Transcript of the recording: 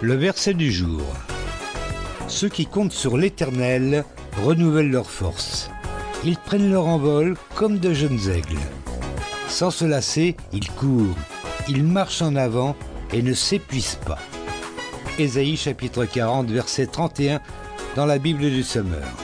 Le verset du jour. Ceux qui comptent sur l'Éternel renouvellent leurs forces. Ils prennent leur envol comme de jeunes aigles. Sans se lasser, ils courent, ils marchent en avant et ne s'épuisent pas. Ésaïe chapitre 40 verset 31 dans la Bible du Sommeur.